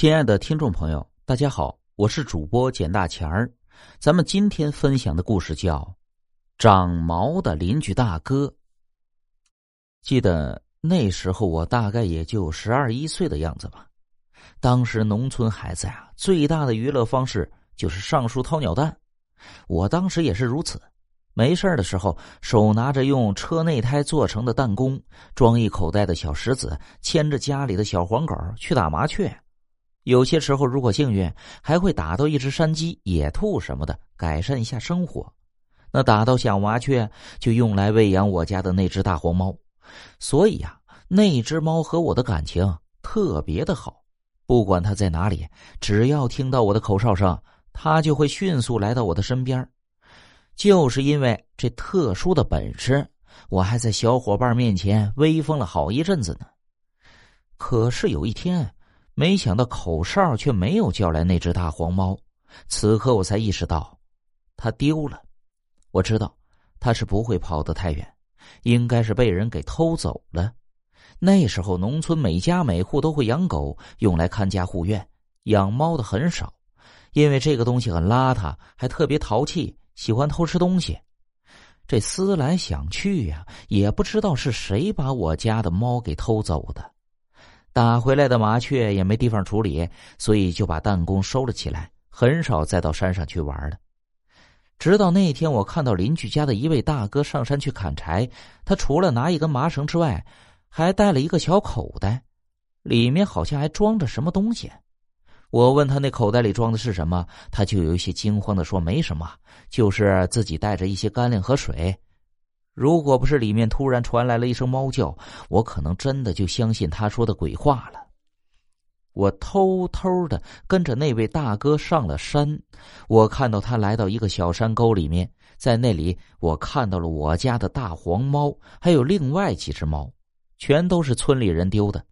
亲爱的听众朋友，大家好，我是主播简大钱儿。咱们今天分享的故事叫《长毛的邻居大哥》。记得那时候我大概也就十二一岁的样子吧。当时农村孩子呀，最大的娱乐方式就是上树掏鸟蛋。我当时也是如此。没事的时候，手拿着用车内胎做成的弹弓，装一口袋的小石子，牵着家里的小黄狗去打麻雀。有些时候，如果幸运，还会打到一只山鸡、野兔什么的，改善一下生活。那打到小麻雀，就用来喂养我家的那只大黄猫。所以呀，那只猫和我的感情特别的好。不管它在哪里，只要听到我的口哨声，它就会迅速来到我的身边。就是因为这特殊的本事，我还在小伙伴面前威风了好一阵子呢。可是有一天，没想到口哨却没有叫来那只大黄猫。此刻我才意识到，它丢了。我知道，它是不会跑得太远，应该是被人给偷走了。那时候，农村每家每户都会养狗，用来看家护院。养猫的很少，因为这个东西很邋遢，还特别淘气。喜欢偷吃东西，这思来想去呀，也不知道是谁把我家的猫给偷走的。打回来的麻雀也没地方处理，所以就把弹弓收了起来，很少再到山上去玩了。直到那天，我看到邻居家的一位大哥上山去砍柴，他除了拿一根麻绳之外，还带了一个小口袋，里面好像还装着什么东西。我问他那口袋里装的是什么，他就有一些惊慌的说：“没什么，就是自己带着一些干粮和水。”如果不是里面突然传来了一声猫叫，我可能真的就相信他说的鬼话了。我偷偷的跟着那位大哥上了山，我看到他来到一个小山沟里面，在那里我看到了我家的大黄猫，还有另外几只猫，全都是村里人丢的，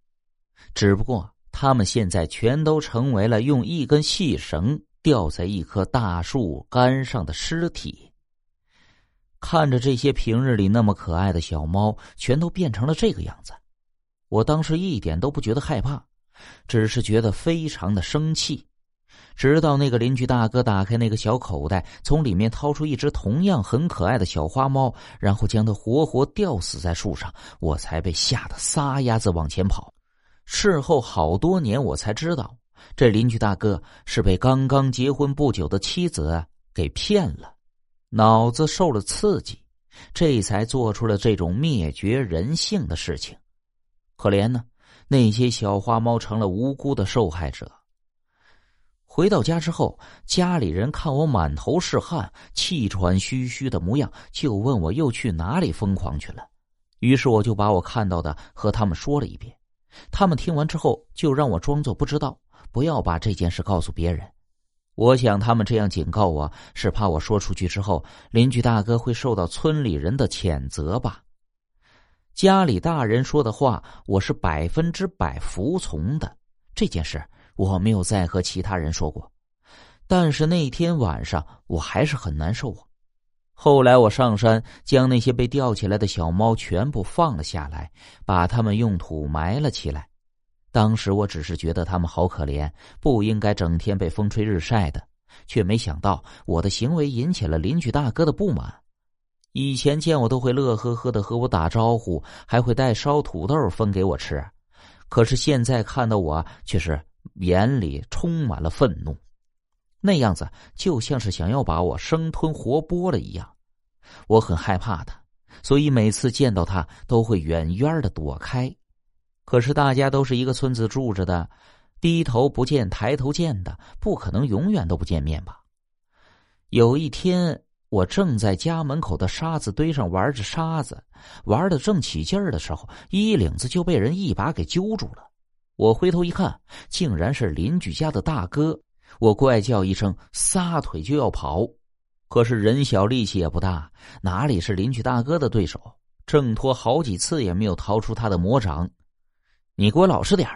只不过。他们现在全都成为了用一根细绳吊在一棵大树干上的尸体。看着这些平日里那么可爱的小猫，全都变成了这个样子，我当时一点都不觉得害怕，只是觉得非常的生气。直到那个邻居大哥打开那个小口袋，从里面掏出一只同样很可爱的小花猫，然后将它活活吊死在树上，我才被吓得撒丫子往前跑。事后好多年，我才知道，这邻居大哥是被刚刚结婚不久的妻子给骗了，脑子受了刺激，这才做出了这种灭绝人性的事情。可怜呢，那些小花猫成了无辜的受害者。回到家之后，家里人看我满头是汗、气喘吁吁的模样，就问我又去哪里疯狂去了。于是我就把我看到的和他们说了一遍。他们听完之后，就让我装作不知道，不要把这件事告诉别人。我想他们这样警告我是怕我说出去之后，邻居大哥会受到村里人的谴责吧。家里大人说的话，我是百分之百服从的。这件事我没有再和其他人说过，但是那天晚上我还是很难受啊。后来我上山，将那些被吊起来的小猫全部放了下来，把它们用土埋了起来。当时我只是觉得他们好可怜，不应该整天被风吹日晒的，却没想到我的行为引起了邻居大哥的不满。以前见我都会乐呵呵的和我打招呼，还会带烧土豆分给我吃，可是现在看到我，却是眼里充满了愤怒。那样子就像是想要把我生吞活剥了一样，我很害怕他，所以每次见到他都会远远的躲开。可是大家都是一个村子住着的，低头不见抬头见的，不可能永远都不见面吧？有一天，我正在家门口的沙子堆上玩着沙子，玩的正起劲儿的时候，衣领子就被人一把给揪住了。我回头一看，竟然是邻居家的大哥。我怪叫一声，撒腿就要跑，可是人小力气也不大，哪里是邻居大哥的对手？挣脱好几次也没有逃出他的魔掌。你给我老实点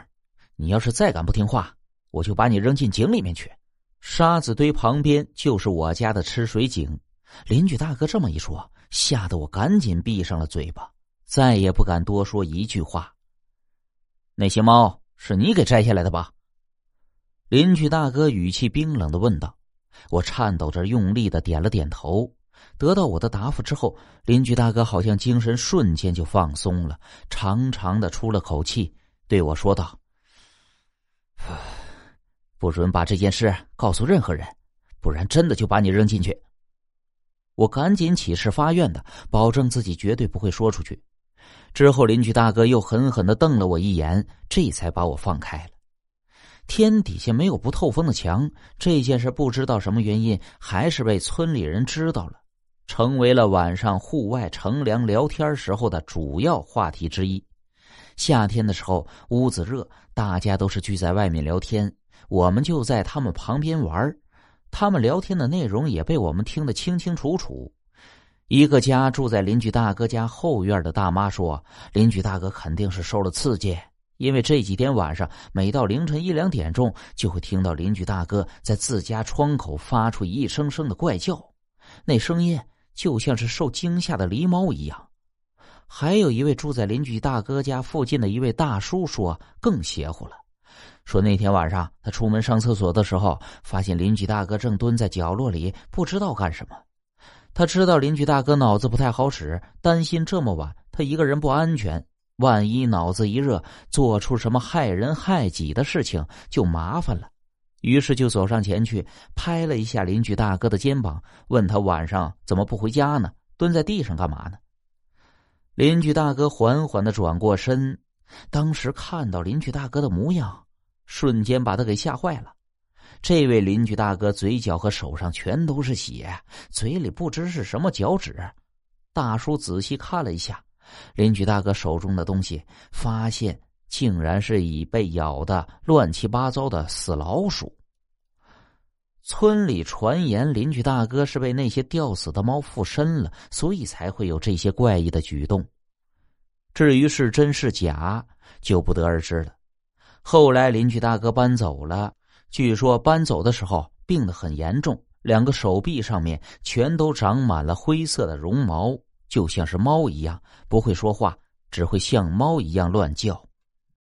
你要是再敢不听话，我就把你扔进井里面去。沙子堆旁边就是我家的吃水井。邻居大哥这么一说，吓得我赶紧闭上了嘴巴，再也不敢多说一句话。那些猫是你给摘下来的吧？邻居大哥语气冰冷的问道。我颤抖着用力的点了点头。得到我的答复之后，邻居大哥好像精神瞬间就放松了，长长的出了口气，对我说道：“不准把这件事告诉任何人，不然真的就把你扔进去。”我赶紧起誓发愿的，保证自己绝对不会说出去。之后，邻居大哥又狠狠的瞪了我一眼，这才把我放开了。天底下没有不透风的墙，这件事不知道什么原因，还是被村里人知道了，成为了晚上户外乘凉聊天时候的主要话题之一。夏天的时候，屋子热，大家都是聚在外面聊天，我们就在他们旁边玩他们聊天的内容也被我们听得清清楚楚。一个家住在邻居大哥家后院的大妈说：“邻居大哥肯定是受了刺激，因为这几天晚上每到凌晨一两点钟，就会听到邻居大哥在自家窗口发出一声声的怪叫，那声音就像是受惊吓的狸猫一样。”还有一位住在邻居大哥家附近的一位大叔说：“更邪乎了，说那天晚上他出门上厕所的时候，发现邻居大哥正蹲在角落里，不知道干什么。”他知道邻居大哥脑子不太好使，担心这么晚他一个人不安全，万一脑子一热做出什么害人害己的事情就麻烦了。于是就走上前去拍了一下邻居大哥的肩膀，问他晚上怎么不回家呢？蹲在地上干嘛呢？邻居大哥缓缓的转过身，当时看到邻居大哥的模样，瞬间把他给吓坏了。这位邻居大哥嘴角和手上全都是血，嘴里不知是什么脚趾。大叔仔细看了一下，邻居大哥手中的东西，发现竟然是已被咬的乱七八糟的死老鼠。村里传言，邻居大哥是被那些吊死的猫附身了，所以才会有这些怪异的举动。至于是真是假，就不得而知了。后来邻居大哥搬走了。据说搬走的时候病得很严重，两个手臂上面全都长满了灰色的绒毛，就像是猫一样，不会说话，只会像猫一样乱叫。